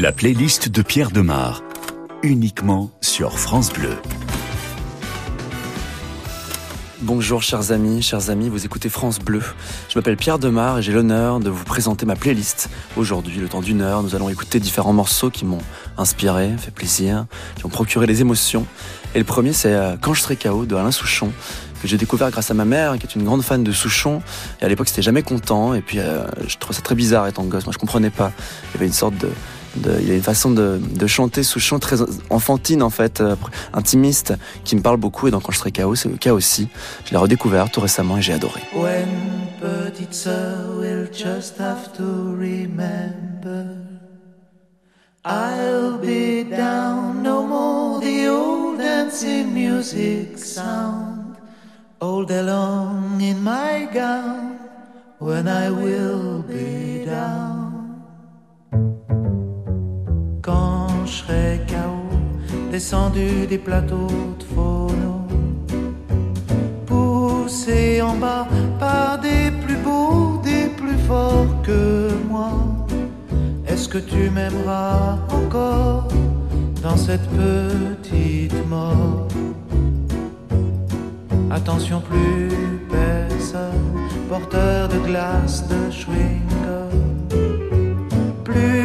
La playlist de Pierre Demar, uniquement sur France Bleu. Bonjour chers amis, chers amis, vous écoutez France Bleu. Je m'appelle Pierre Demar et j'ai l'honneur de vous présenter ma playlist. Aujourd'hui, le temps d'une heure, nous allons écouter différents morceaux qui m'ont inspiré, fait plaisir, qui ont procuré des émotions. Et le premier, c'est euh, Quand je serai KO de Alain Souchon, que j'ai découvert grâce à ma mère, qui est une grande fan de Souchon. Et à l'époque, c'était jamais content. Et puis, euh, je trouvais ça très bizarre étant gosse. Moi, je comprenais pas. Il y avait une sorte de, il y a une façon de, de chanter Souchon très enfantine en fait, euh, intimiste, qui me parle beaucoup et donc quand je serai KO, c'est le cas aussi. Je l'ai redécouvert tout récemment et j'ai adoré. When petite sœur will just have to remember I'll be down no more the old dancing music sound All day long in my gown when I will be down quand je serai KO, descendu des plateaux de phono, poussé en bas par des plus beaux, des plus forts que moi. Est-ce que tu m'aimeras encore dans cette petite mort? Attention, plus personne, porteur de glace, de chewing Plus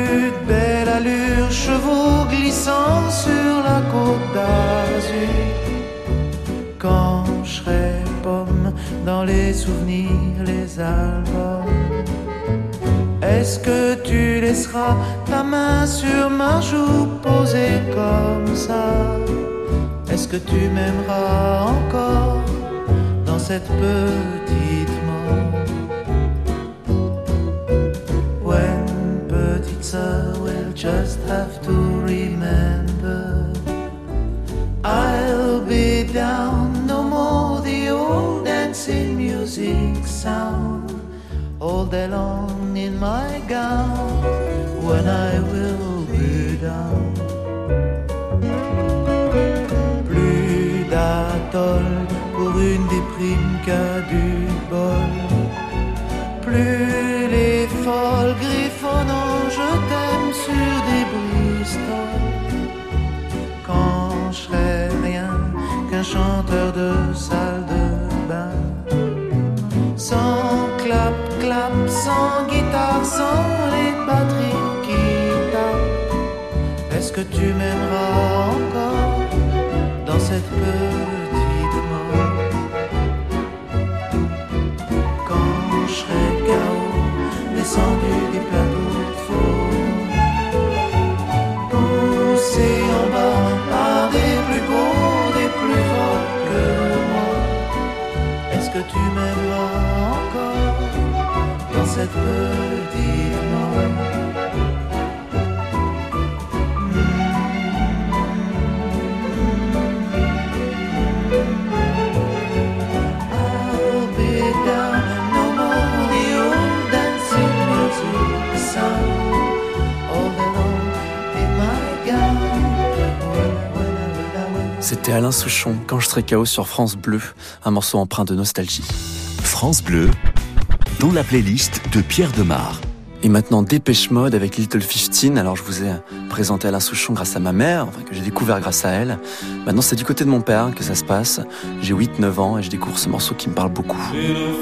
belle allure, chevaux glissant sur la côte d'Azur. Quand je serai pomme dans les souvenirs, les albums. Est-ce que tu laisseras ta main sur ma joue posée comme ça? Est-ce que tu m'aimeras encore dans cette petite sound all day long in my gown when I will be down plus d'atoll pour une déprime qu'à du bol. Plus les folles que tu m'aimeras encore dans cette petite mort. Quand je serai KO, descendu des plateaux de faux Poussé en bas par des plus beaux, des plus forts que moi. Est-ce que tu m'aimeras encore dans cette petite C'était Alain Souchon, Quand je serai KO sur France Bleu, un morceau empreint de nostalgie. France Bleu, dans la playlist de Pierre Demar. Et maintenant Dépêche Mode avec Little 15. Alors je vous ai présenté Alain Souchon grâce à ma mère, enfin, que j'ai découvert grâce à elle. Maintenant c'est du côté de mon père que ça se passe. J'ai 8-9 ans et je découvre ce morceau qui me parle beaucoup. Little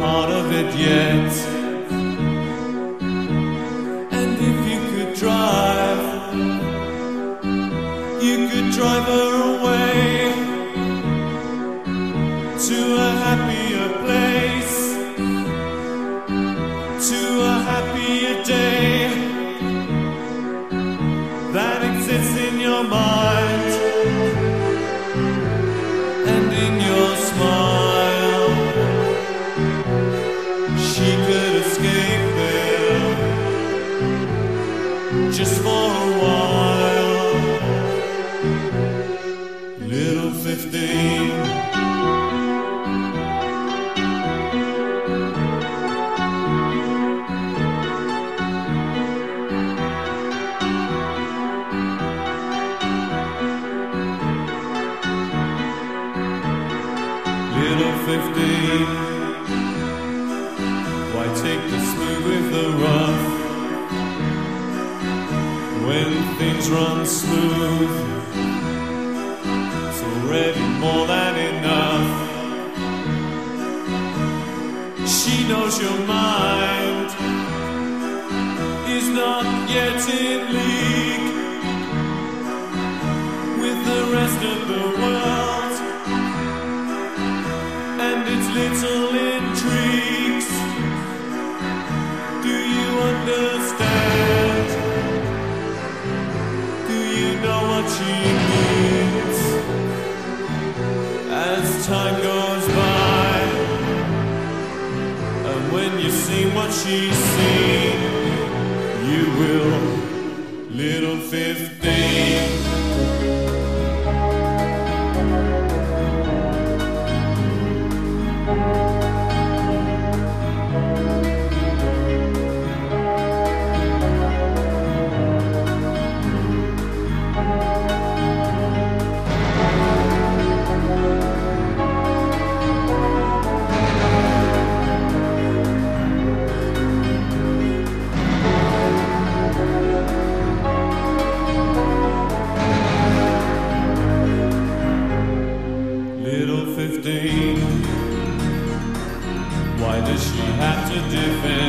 part of it yet. And if you could drive, you could drive her away to defend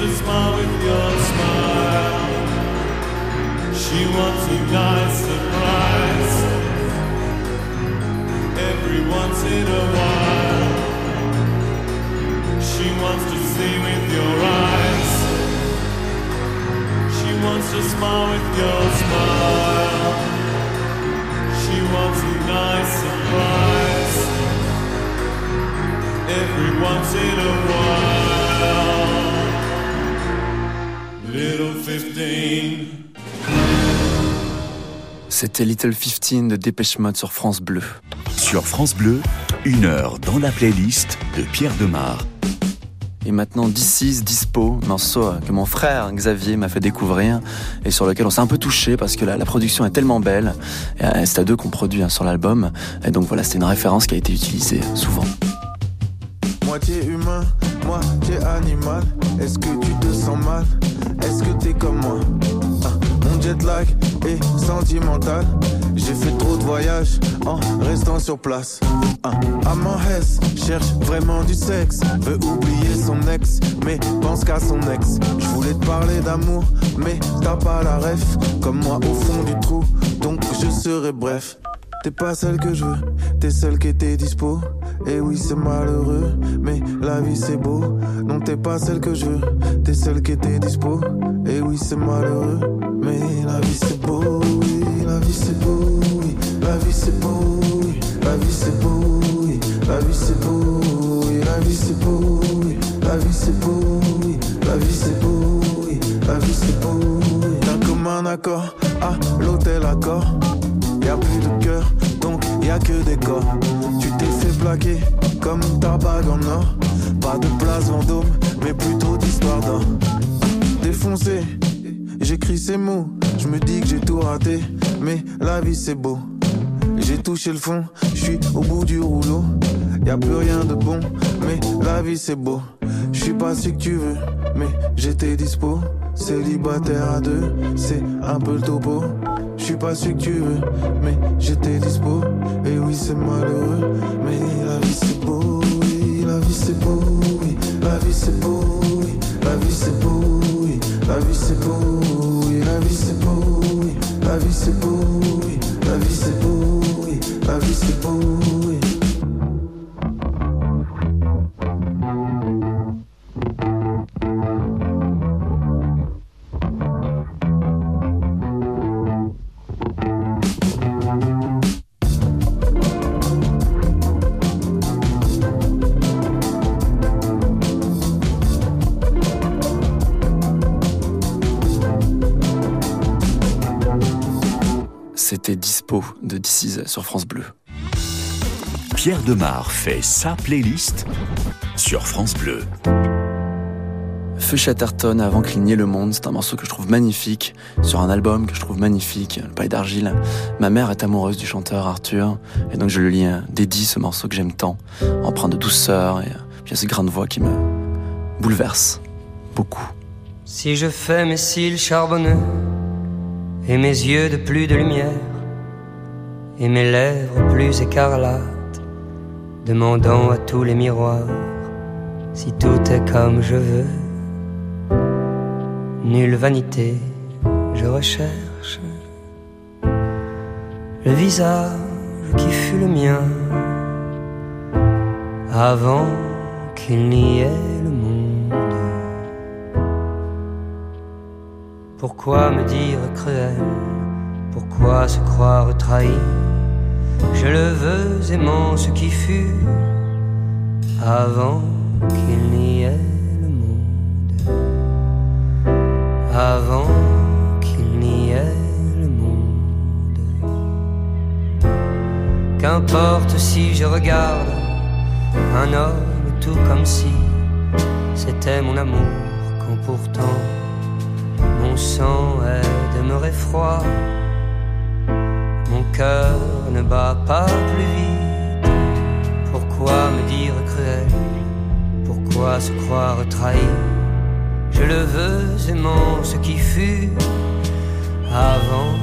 She wants to smile with your smile. She wants a nice surprise. Every once in a while. She wants to see with your eyes. She wants to smile with your smile. She wants a nice surprise every once in a while. Little 15. C'était Little 15 de Dépêche Mode sur France Bleu. Sur France Bleu, une heure dans la playlist de Pierre Demar. Et maintenant, This Dispo, morceau que mon frère Xavier m'a fait découvrir et sur lequel on s'est un peu touché parce que la, la production est tellement belle. Et, euh, C'est à deux qu'on produit hein, sur l'album. Et donc voilà, c'était une référence qui a été utilisée souvent. Moitié humain, moitié animal. Est-ce que tu te sens mal? Est-ce que t'es comme moi? Ah, Mon jet lag est sentimental. J'ai fait trop de voyages en restant sur place. Ah, Amand Hess cherche vraiment du sexe. Veut oublier son ex, mais pense qu'à son ex. Je voulais te parler d'amour, mais t'as pas la ref. Comme moi au fond du trou, donc je serai bref. T'es pas celle que je veux, t'es celle qui était dispo. Et oui, c'est malheureux, mais la vie c'est beau. Non, t'es pas celle que je veux, t'es celle qui était dispo. Et oui, c'est malheureux, mais la vie c'est beau. Oui, la vie c'est beau. Oui, la vie c'est beau. La vie c'est beau. Oui, la vie c'est beau. La vie c'est beau. La vie c'est beau. La vie c'est beau. Oui, la vie c'est beau. Oui, d'un commun accord à l'hôtel accord. Y a plus de cœur, donc y a que des corps. Tu t'es fait plaquer comme ta bague en or. Pas de place Vendôme, mais plutôt d'histoire d'or. Défoncé, j'écris ces mots. Je me dis que j'ai tout raté, mais la vie c'est beau. J'ai touché le fond, je suis au bout du rouleau. Y a plus rien de bon, mais la vie c'est beau. Je suis pas celui que tu veux, mais j'étais dispo. Célibataire à deux, c'est un peu le topo. Je suis pas celui que tu veux, mais j'étais dispo. Et oui, c'est malheureux, mais la vie c'est beau. Oui, la vie c'est beau. Oui, la vie c'est beau. Oui, la vie c'est beau. Oui, la vie c'est beau. Oui, la vie c'est beau. Oui, la vie c'est beau. Oui, la vie c'est beau. Oui, la vie c'est beau. Oui. Demar fait sa playlist sur France Bleu. Feu Chatterton avant cligner le monde, c'est un morceau que je trouve magnifique, sur un album que je trouve magnifique, Le Paille d'Argile. Ma mère est amoureuse du chanteur Arthur, et donc je lui dédie ce morceau que j'aime tant, empreint de douceur, et puis il y a ce grain de voix qui me bouleverse beaucoup. Si je fais mes cils charbonneux, et mes yeux de plus de lumière, et mes lèvres plus écarlates, demandant à tous les miroirs si tout est comme je veux. Nulle vanité, je recherche le visage qui fut le mien avant qu'il n'y ait le monde. Pourquoi me dire cruel? Pourquoi se croire trahi? Je le veux aimant ce qui fut avant qu'il n'y ait le monde. Avant qu'il n'y ait le monde. Qu'importe si je regarde un homme tout comme si c'était mon amour quand pourtant mon sang est demeuré froid. Mon cœur ne bat pas plus vite. Pourquoi me dire cruel? Pourquoi se croire trahi? Je le veux aimant ce qui fut avant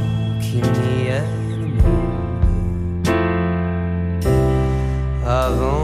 qu'il n'y ait le monde. Avant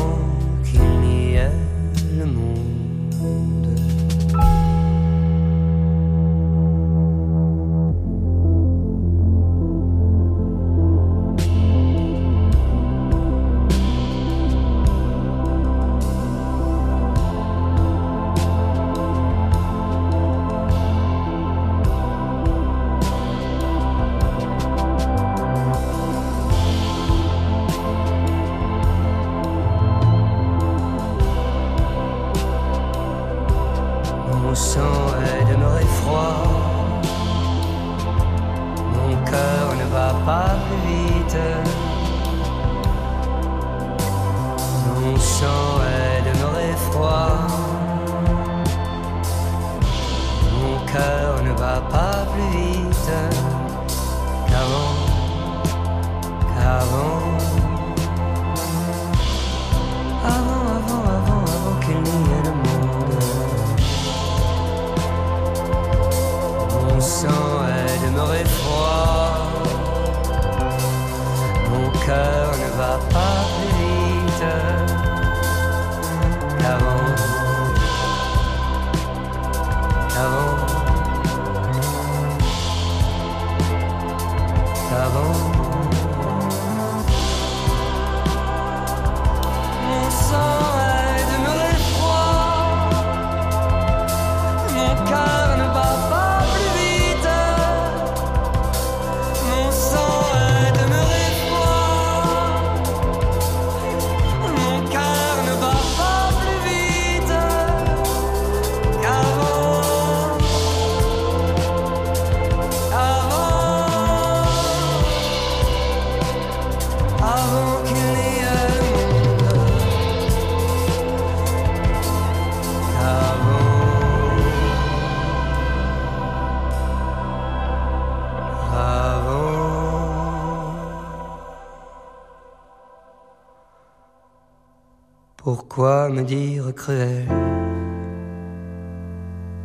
cruel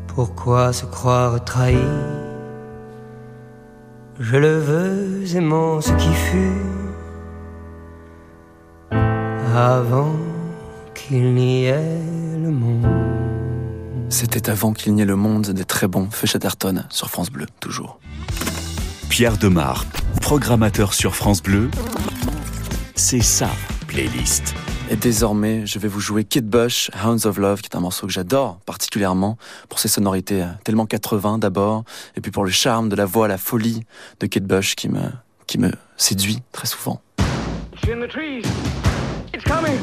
Pourquoi se croire trahi? Je le veux aimant ce qui fut avant qu'il n'y ait le monde. C'était avant qu'il n'y ait le monde des très bons Feu Chatterton sur France Bleu, toujours. Pierre Demar, programmateur sur France Bleu, c'est sa playlist. Et désormais, je vais vous jouer Kid Bush, Hounds of Love, qui est un morceau que j'adore particulièrement pour ses sonorités euh, tellement 80 d'abord, et puis pour le charme de la voix, la folie de Kid Bush qui me, qui me séduit très souvent. It's in the trees. It's coming.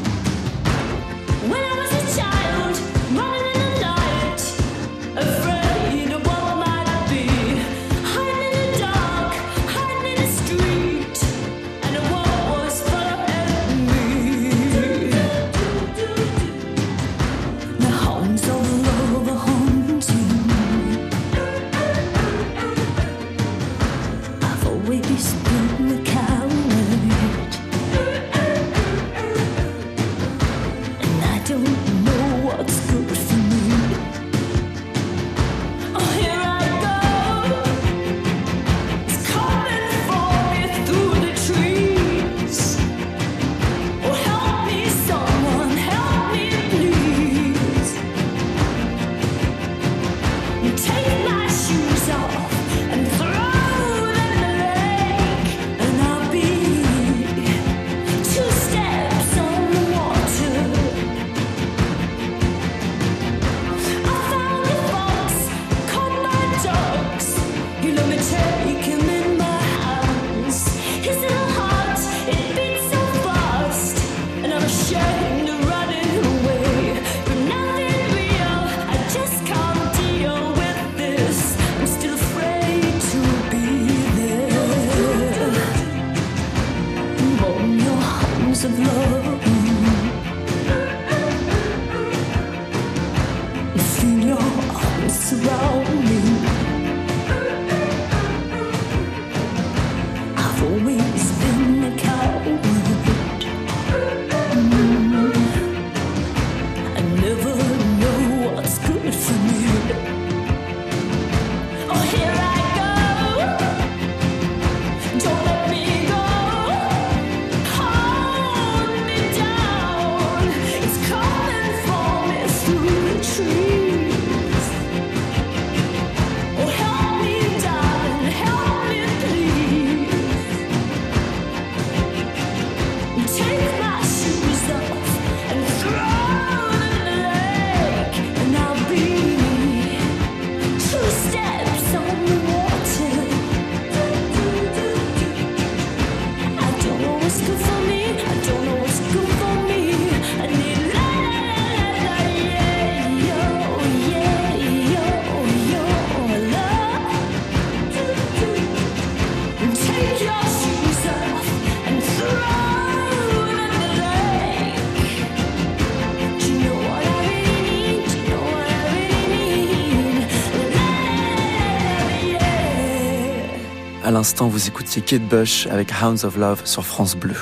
À l'instant, vous écoutiez Kate Bush avec Hounds of Love sur France Bleu.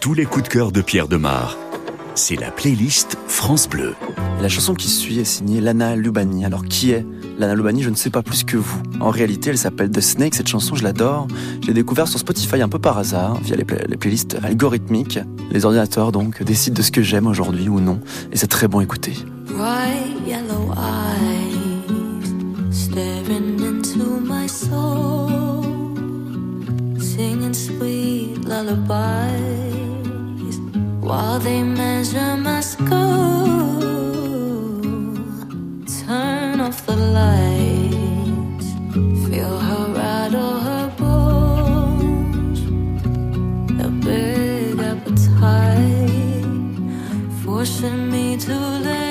Tous les coups de cœur de Pierre Demar, c'est la playlist France Bleu. Et la chanson qui suit est signée Lana Lubani. Alors qui est Lana Lubani Je ne sais pas plus que vous. En réalité, elle s'appelle The Snake. Cette chanson, je l'adore. Je l'ai découverte sur Spotify un peu par hasard, via les, play- les playlists algorithmiques. Les ordinateurs, donc, décident de ce que j'aime aujourd'hui ou non. Et c'est très bon à écouter. Lullabies while they measure my skull. Turn off the lights, feel her rattle her bones. A big appetite forcing me to let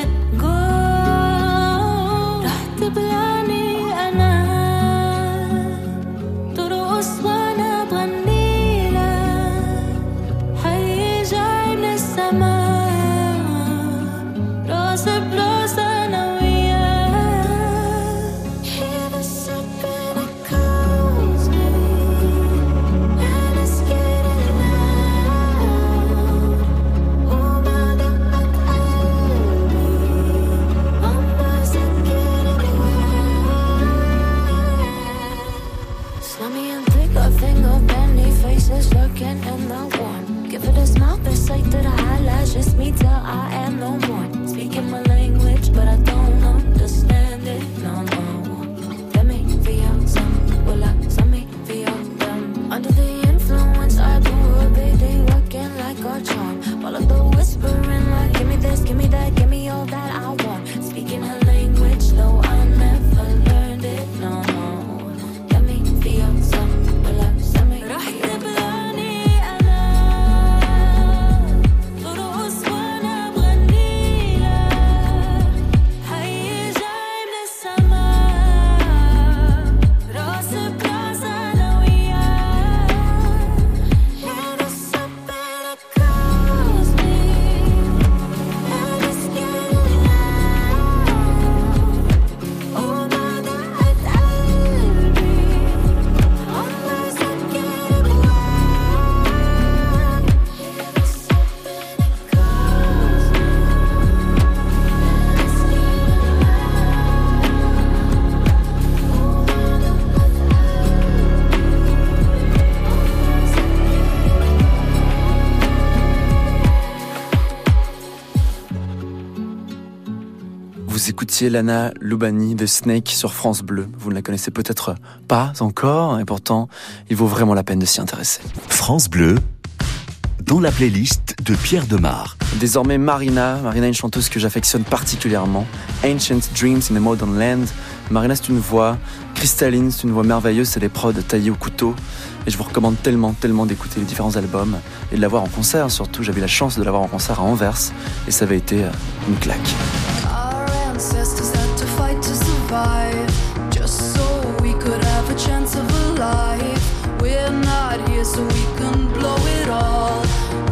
écoutiez Lana Lubani de Snake sur France Bleu. Vous ne la connaissez peut-être pas encore, et pourtant, il vaut vraiment la peine de s'y intéresser. France Bleu, dans la playlist de Pierre Demar. Désormais, Marina. Marina est une chanteuse que j'affectionne particulièrement. Ancient Dreams in a Modern Land. Marina, c'est une voix cristalline, c'est une voix merveilleuse, c'est des prods taillés au couteau. Et je vous recommande tellement, tellement d'écouter les différents albums et de la voir en concert surtout. J'avais la chance de la voir en concert à Anvers et ça avait été euh, une claque. Ancestors had to fight to survive, just so we could have a chance of a life. We're not here so we can blow it all.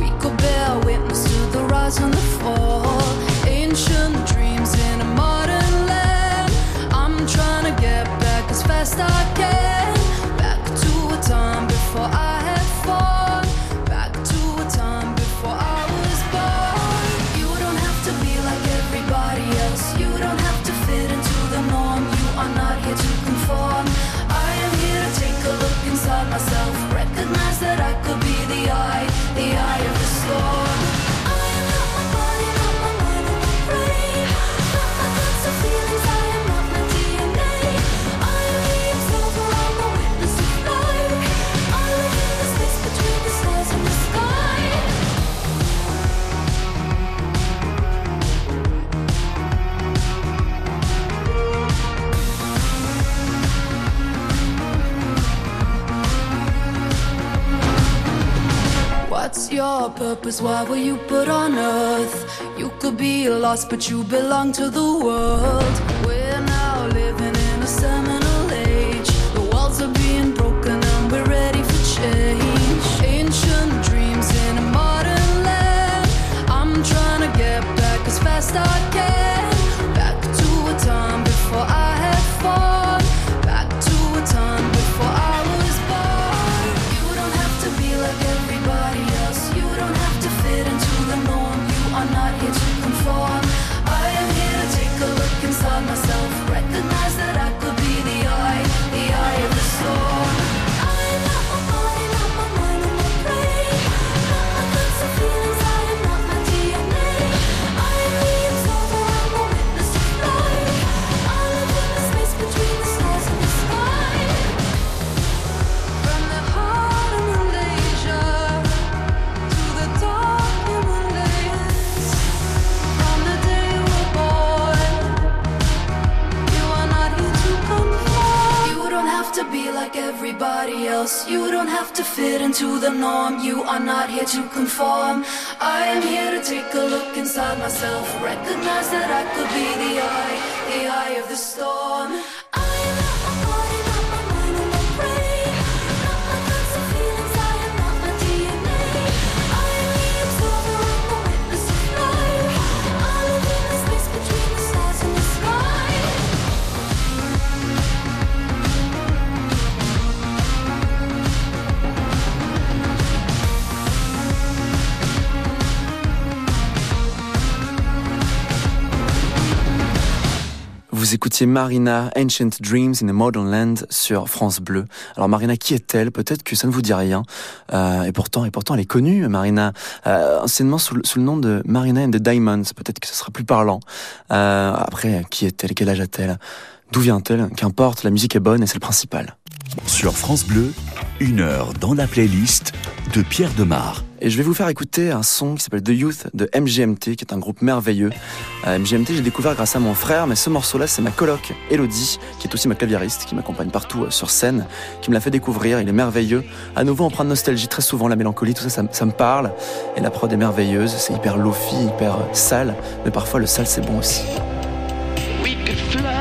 We could bear witness to the rise and the fall. Ancient your purpose? Why were you put on earth? You could be lost, but you belong to the world. Myself. Recognize that I could Vous écoutiez Marina, Ancient Dreams in a Modern Land sur France Bleu. Alors Marina, qui est-elle? Peut-être que ça ne vous dit rien. Euh, et pourtant, et pourtant, elle est connue, Marina, euh, anciennement sous, le- sous le nom de Marina and the Diamonds. Peut-être que ce sera plus parlant. Euh, après, qui est-elle? Quel âge a-t-elle? D'où vient-elle? Qu'importe, la musique est bonne et c'est le principal. Sur France Bleu, une heure dans la playlist de Pierre Demar. Et je vais vous faire écouter un son qui s'appelle The Youth de MGMT, qui est un groupe merveilleux. Euh, MGMT, j'ai découvert grâce à mon frère, mais ce morceau-là, c'est ma coloc, Elodie, qui est aussi ma claviériste, qui m'accompagne partout euh, sur scène, qui me l'a fait découvrir. Il est merveilleux. À nouveau, empreint de nostalgie, très souvent, la mélancolie, tout ça, ça, me- ça me parle. Et la prod est merveilleuse. C'est hyper lofi, hyper euh, sale, mais parfois le sale, c'est bon aussi. We could flood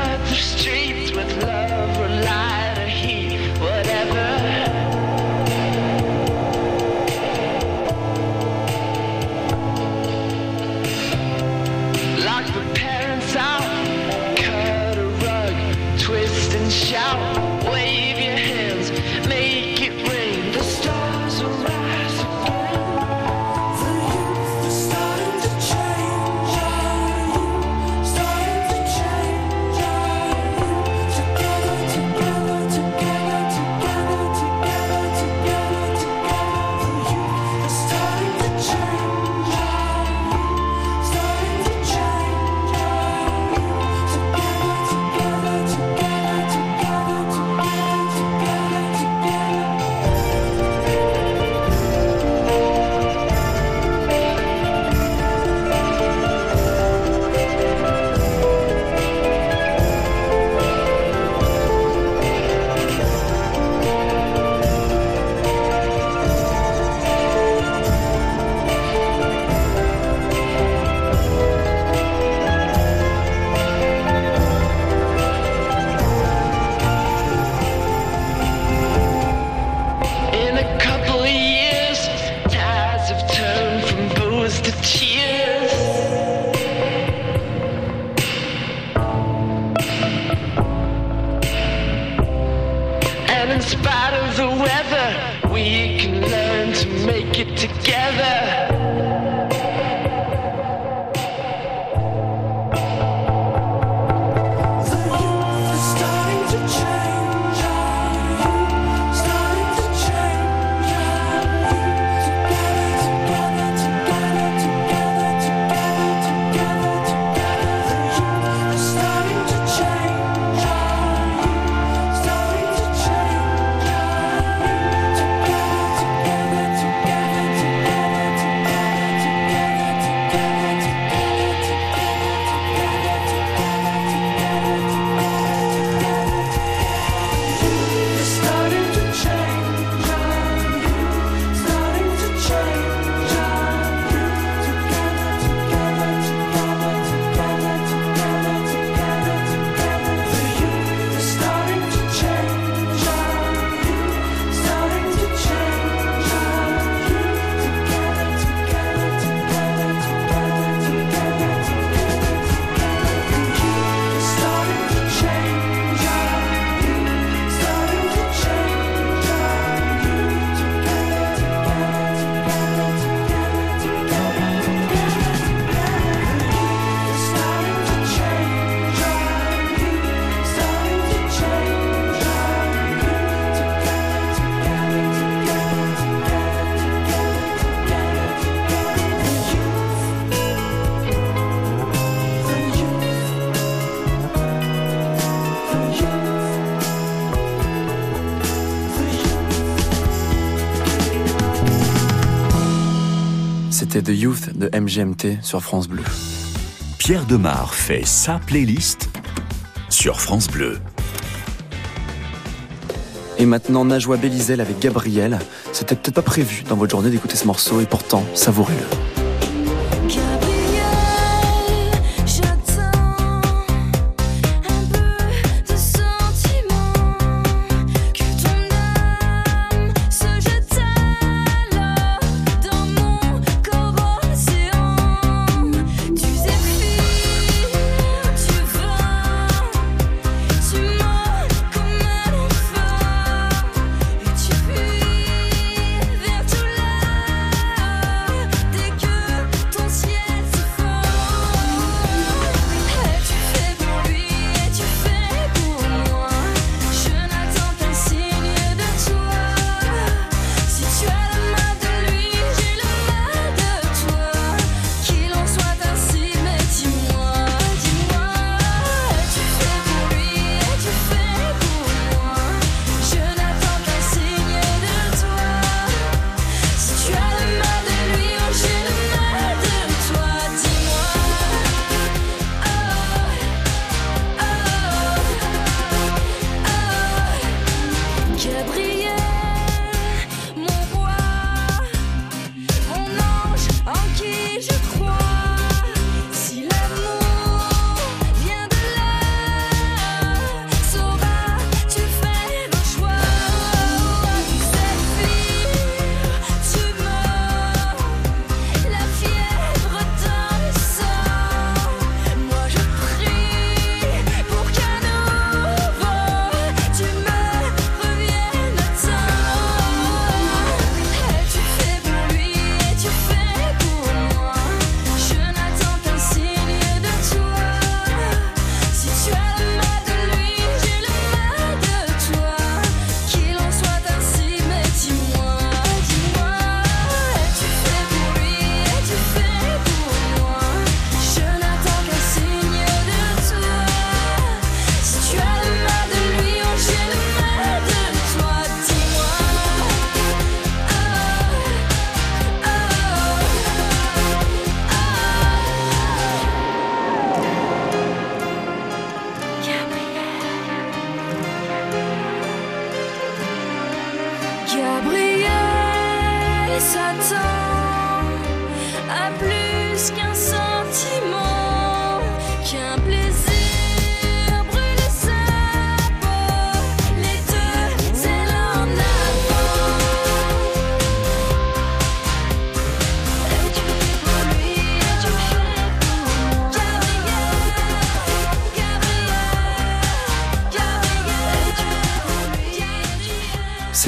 The Youth de MGMT sur France Bleu. Pierre Demar fait sa playlist sur France Bleu. Et maintenant, Najwa Bélizel avec Gabriel. C'était peut-être pas prévu dans votre journée d'écouter ce morceau et pourtant, savourez-le.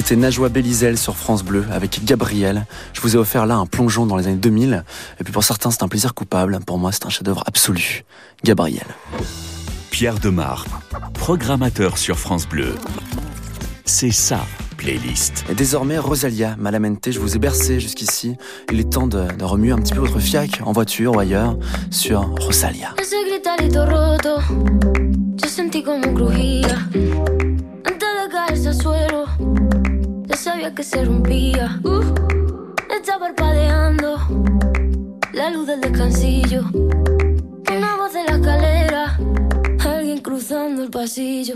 C'est Najwa Bélizel sur France Bleu avec Gabriel. Je vous ai offert là un plongeon dans les années 2000. Et puis pour certains, c'est un plaisir coupable. Pour moi, c'est un chef-d'œuvre absolu. Gabriel. Pierre Demar, programmateur sur France Bleu. C'est ça, playlist. Et désormais, Rosalia Malamente, je vous ai bercé jusqu'ici. Il est temps de, de, remuer un petit peu votre fiac en voiture ou ailleurs sur Rosalia. Sabía que se rompía. Uh, está parpadeando la luz del descansillo. Una voz de la escalera, alguien cruzando el pasillo.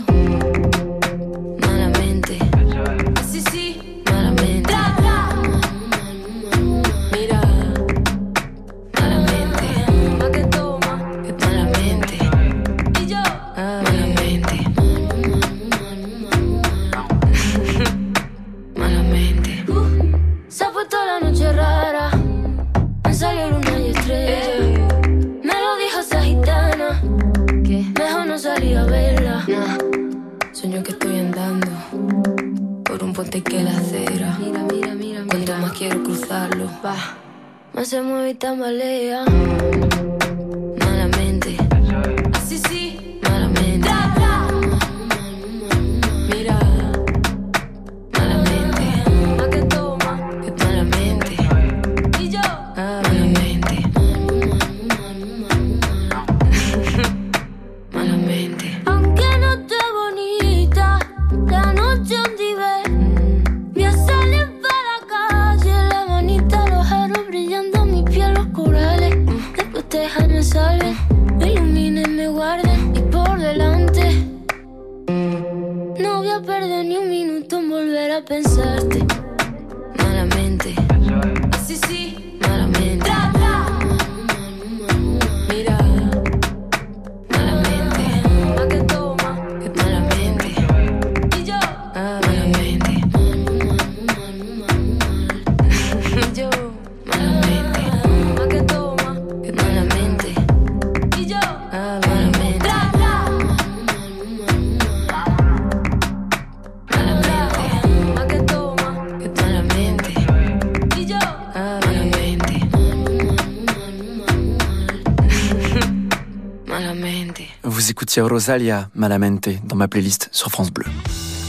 C'est Rosalia Malamente dans ma playlist sur France Bleu.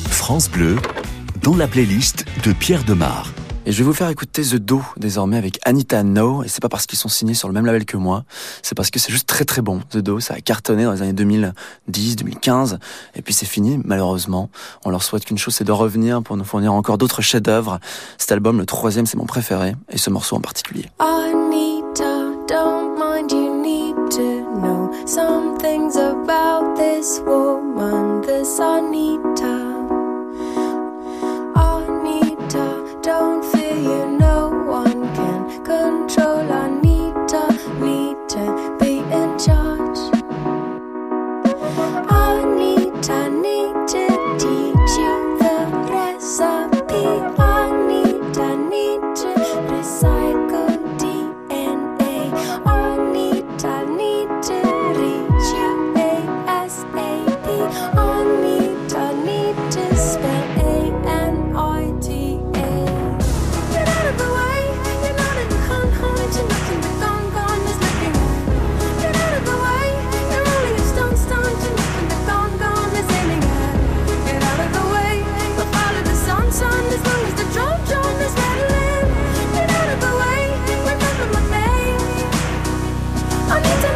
France Bleu, dans la playlist de Pierre Demar. Et je vais vous faire écouter The Do désormais avec Anita No. Et c'est pas parce qu'ils sont signés sur le même label que moi, c'est parce que c'est juste très très bon. The Do, ça a cartonné dans les années 2010, 2015. Et puis c'est fini, malheureusement. On leur souhaite qu'une chose, c'est de revenir pour nous fournir encore d'autres chefs-d'œuvre. Cet album, le troisième, c'est mon préféré. Et ce morceau en particulier. Anita, don't mind you need to. Some things about this woman, this Anita. I need to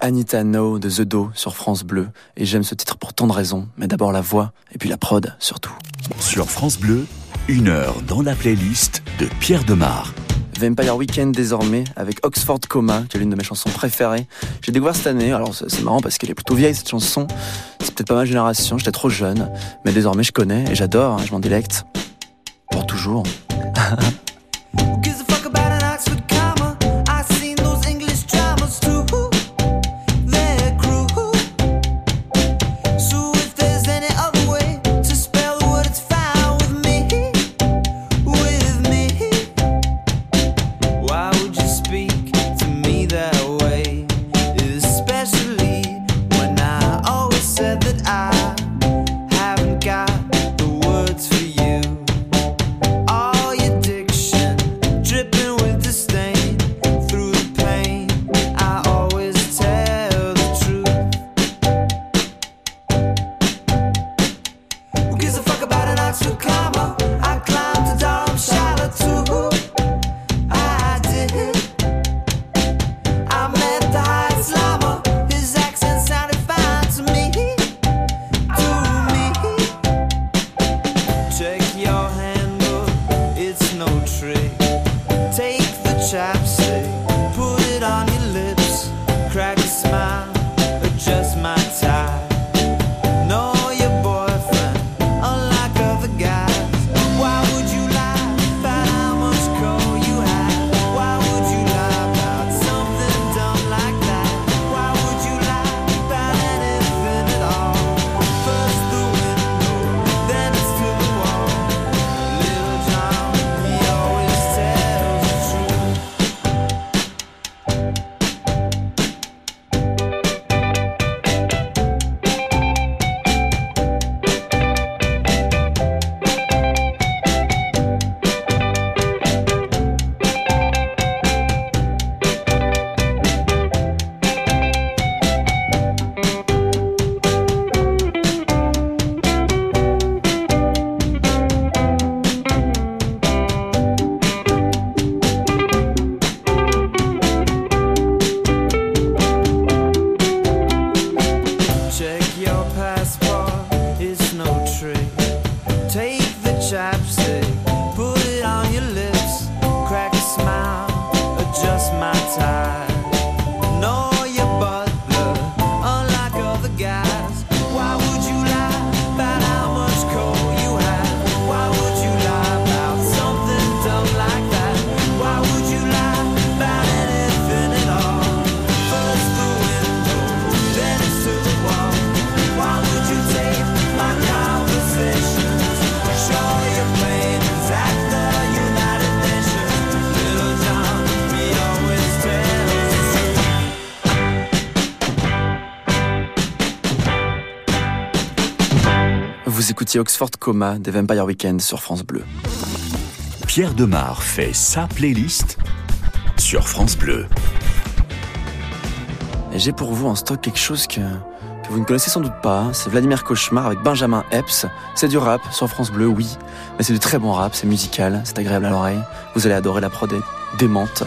Anita No de The Do sur France Bleu et j'aime ce titre pour tant de raisons, mais d'abord la voix et puis la prod surtout. Sur France Bleu, une heure dans la playlist de Pierre Demar. Vampire Weekend désormais avec Oxford Coma, qui est l'une de mes chansons préférées. J'ai découvert cette année, alors c'est marrant parce qu'elle est plutôt vieille cette chanson, c'est peut-être pas ma génération, j'étais trop jeune, mais désormais je connais et j'adore, hein, je m'en délecte. Pour toujours. Oxford Coma des Vampire Weekend sur France Bleu. Pierre Demar fait sa playlist sur France Bleu. Et j'ai pour vous en stock quelque chose que, que vous ne connaissez sans doute pas. C'est Vladimir Cauchemar avec Benjamin Epps. C'est du rap sur France Bleu, oui. Mais c'est du très bon rap, c'est musical, c'est agréable à l'oreille. Vous allez adorer la prod est démente.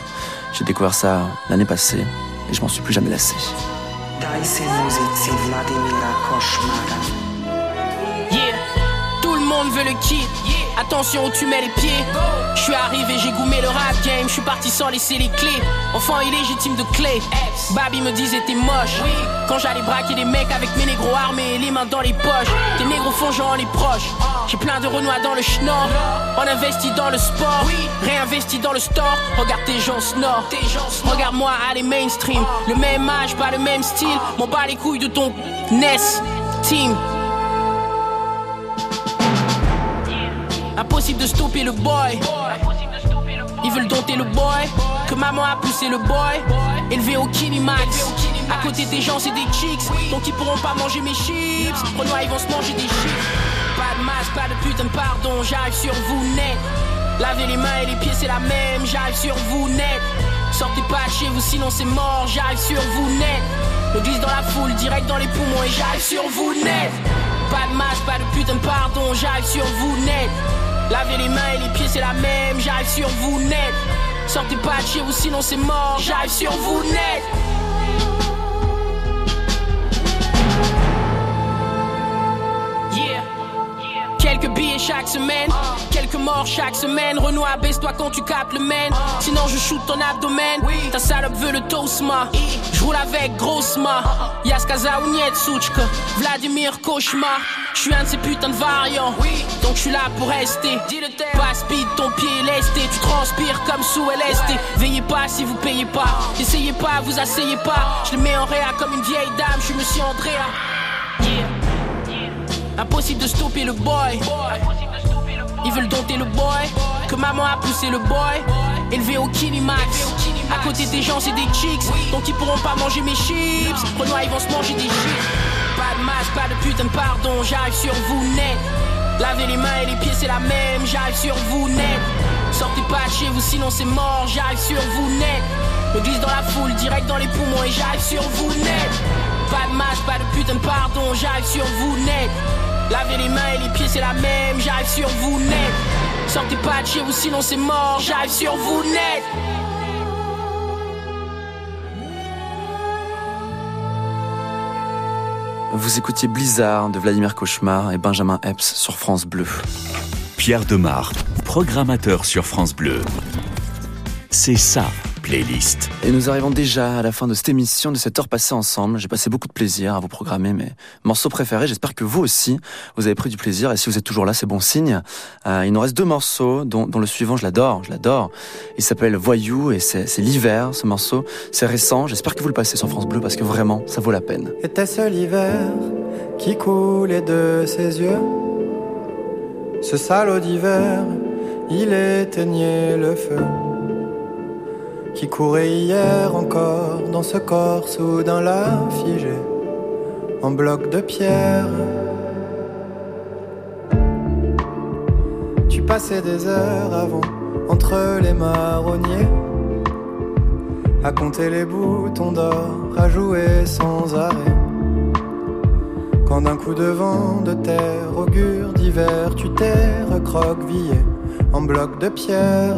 J'ai découvert ça l'année passée et je m'en suis plus jamais lassé. Monde veut le kit. Attention où tu mets les pieds. Je suis arrivé, j'ai goumé le rap game. Je suis parti sans laisser les clés. Enfant illégitime de clé. Babi me disait t'es moche. Quand j'allais braquer des mecs avec mes négros armés, les mains dans les poches. Des négros fongeants les proches. J'ai plein de renois dans le schnorr. On investit dans le sport, réinvesti dans le store. Regarde tes gens snore. Regarde-moi aller mainstream. Le même âge, pas le même style. M'en bats les couilles de ton NES team. Impossible de stopper le boy. Ils veulent dompter le boy. Que maman a poussé le boy. Élevé au Kinimax. À côté des gens, c'est des chicks. Donc ils pourront pas manger mes chips. Renoir, ils vont se manger des chips. Pas de masque, pas de putain pardon. J'arrive sur vous net. Lavez les mains et les pieds, c'est la même. J'arrive sur vous net. Sortez pas chez vous, sinon c'est mort. J'arrive sur vous net. Me glisse dans la foule, direct dans les poumons et j'arrive sur vous net. Pas de masque, pas de putain pardon. J'arrive sur vous net. Lavez les mains et les pieds, c'est la même. J'arrive sur vous net. Sortez pas de chez vous, sinon c'est mort. J'arrive sur vous net. Chaque semaine, quelques morts chaque semaine. Renoir, baisse-toi quand tu captes le main. Sinon, je shoot ton abdomen. Ta salope veut le tosma. Je roule avec Grossma. Yaskaza ou Nietsuchka. Vladimir Cauchemar. Je suis un de ces putains de variants. Donc je suis là pour rester. Pas speed, ton pied est lesté. Tu transpires comme sous LSD. Veillez pas si vous payez pas. Essayez pas, vous asseyez pas. Je le mets en réa comme une vieille dame. Je suis monsieur Andrea. Impossible de stopper le boy. Ils veulent dompter le boy. Que maman a poussé le boy. Élevé au Kinimax. À côté des gens, c'est des chicks. Donc ils pourront pas manger mes chips. Renoir, ils vont se manger des chips. Pas de masque, pas de putain de pardon. J'arrive sur vous net. Lavez les mains et les pieds, c'est la même. J'arrive sur vous net. Sortez pas de chez vous, sinon c'est mort. J'arrive sur vous net. Me glisse dans la foule, direct dans les poumons et j'arrive sur vous net. Pas de masque, pas de putain de pardon. J'arrive sur vous net. Lavez les mains et les pieds, c'est la même. J'arrive sur vous net. Sortez pas de chez vous, sinon c'est mort. J'arrive sur vous net. Vous écoutiez Blizzard de Vladimir Cauchemar et Benjamin Epps sur France Bleu. Pierre Demar, programmateur sur France Bleu. C'est ça, playlist. Et nous arrivons déjà à la fin de cette émission, de cette heure passée ensemble. J'ai passé beaucoup de plaisir à vous programmer mes morceaux préférés. J'espère que vous aussi, vous avez pris du plaisir. Et si vous êtes toujours là, c'est bon signe. Euh, il nous reste deux morceaux, dont, dont le suivant, je l'adore, je l'adore. Il s'appelle Voyou et c'est c'est l'hiver, ce morceau. C'est récent. J'espère que vous le passez sur France Bleu parce que vraiment, ça vaut la peine. Était-ce l'hiver qui coulait de ses yeux? Ce salaud d'hiver, il éteignait le feu qui courait hier encore dans ce corps soudain là figé en bloc de pierre. Tu passais des heures avant entre les marronniers à compter les boutons d'or, à jouer sans arrêt. Quand d'un coup de vent de terre augure d'hiver, tu t'es recroquevillé en bloc de pierre.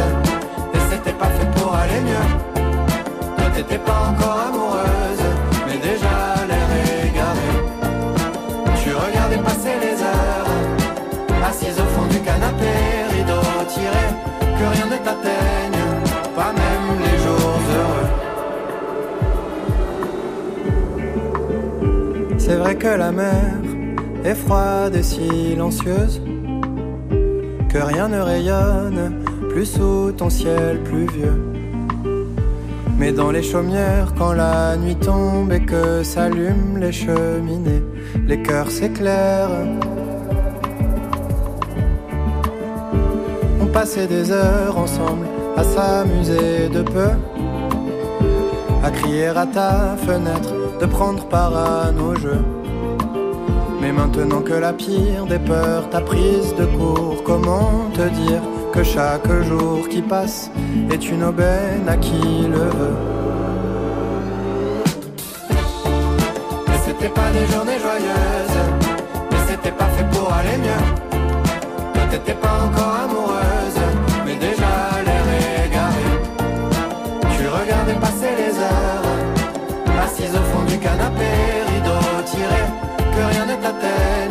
T'étais pas encore amoureuse, mais déjà l'air égaré. Tu regardais passer les heures, assise au fond du canapé, rideau tiré, que rien ne t'atteigne, pas même les jours heureux. C'est vrai que la mer est froide et silencieuse, que rien ne rayonne plus sous ton ciel pluvieux. Mais dans les chaumières, quand la nuit tombe et que s'allument les cheminées, les cœurs s'éclairent. On passait des heures ensemble à s'amuser de peu, à crier à ta fenêtre, de prendre part à nos jeux. Mais maintenant que la pire des peurs t'a prise de court, comment te dire que chaque jour qui passe est une aubaine à qui le veut. Mais c'était pas des journées joyeuses, mais c'était pas fait pour aller mieux. T'étais pas encore amoureuse, mais déjà l'air égaré. Tu regardais passer les heures, assise au fond du canapé, rideau tiré, que rien ne t'atteigne,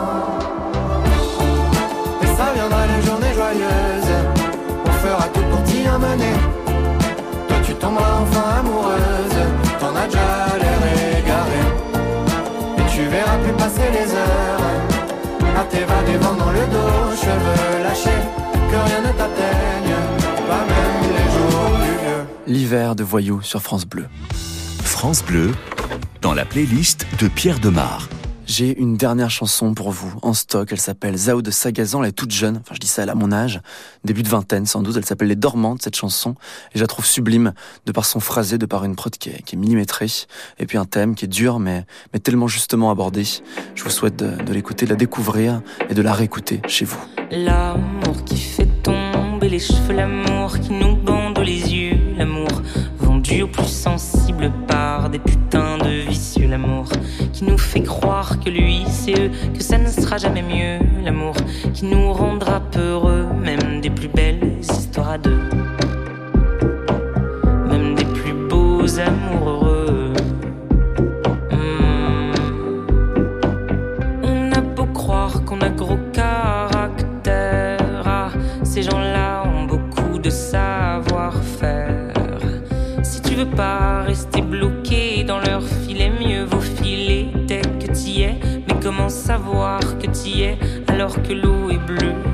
L'hiver de Voyou sur France Bleu. France Bleu, dans la playlist de Pierre Demar. J'ai une dernière chanson pour vous en stock. Elle s'appelle Zao de Sagazan. Elle est toute jeune. Enfin, je dis ça, elle a mon âge. Début de vingtaine, sans doute. Elle s'appelle Les Dormantes, cette chanson. Et je la trouve sublime de par son phrasé, de par une prod qui est, qui est millimétrée. Et puis un thème qui est dur, mais, mais tellement justement abordé. Je vous souhaite de, de l'écouter, de la découvrir et de la réécouter chez vous. L'amour qui fait tomber les cheveux, l'amour qui nous bande les yeux, l'amour vendu aux plus sensibles par des putains de vicieux, l'amour qui nous fait croire que lui c'est eux, que ça ne sera jamais mieux, l'amour qui nous rendra peureux, même des plus belles histoires à deux, même des plus beaux amours heureux. Hmm. On a beau croire qu'on a gros caractère, rester bloqué dans leur filet, mieux vaut filer dès que t'y es. Mais comment savoir que t'y es alors que l'eau est bleue?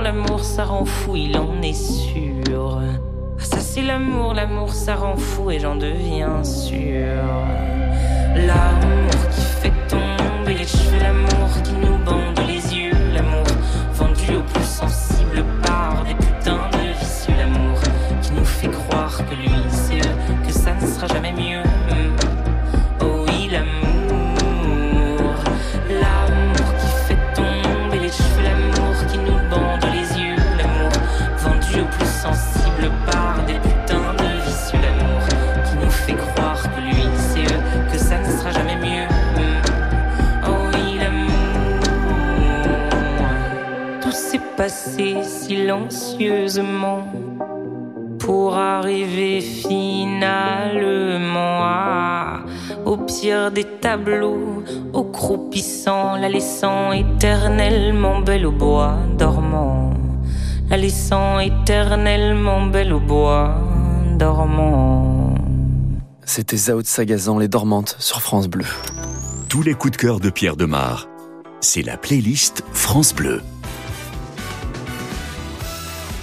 L'amour, l'amour ça rend fou, il en est sûr. Ah, ça c'est l'amour, l'amour ça rend fou et j'en deviens sûr. L'amour qui fait tomber les cheveux, l'amour qui nous bande silencieusement pour arriver finalement à, au pire des tableaux, au croupissant, la laissant éternellement belle au bois dormant, la laissant éternellement belle au bois dormant. C'était Zao de Sagazan, Les Dormantes, sur France Bleu. Tous les coups de cœur de Pierre Demar. C'est la playlist France Bleu.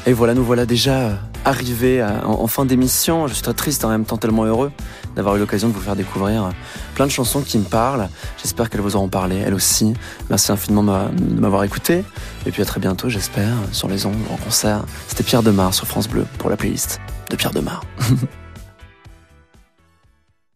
Et voilà, nous voilà déjà arrivés à- en, fin d'émission. Je suis très triste en même temps tellement heureux d'avoir eu l'occasion de vous faire découvrir plein de chansons qui me parlent. J'espère qu'elles vous auront parlé, elles aussi. Merci infiniment de m'avoir écouté. Et puis à très bientôt, j'espère, sur les ondes, en concert. C'était Pierre Demar sur France Bleu pour la playlist de Pierre Demar.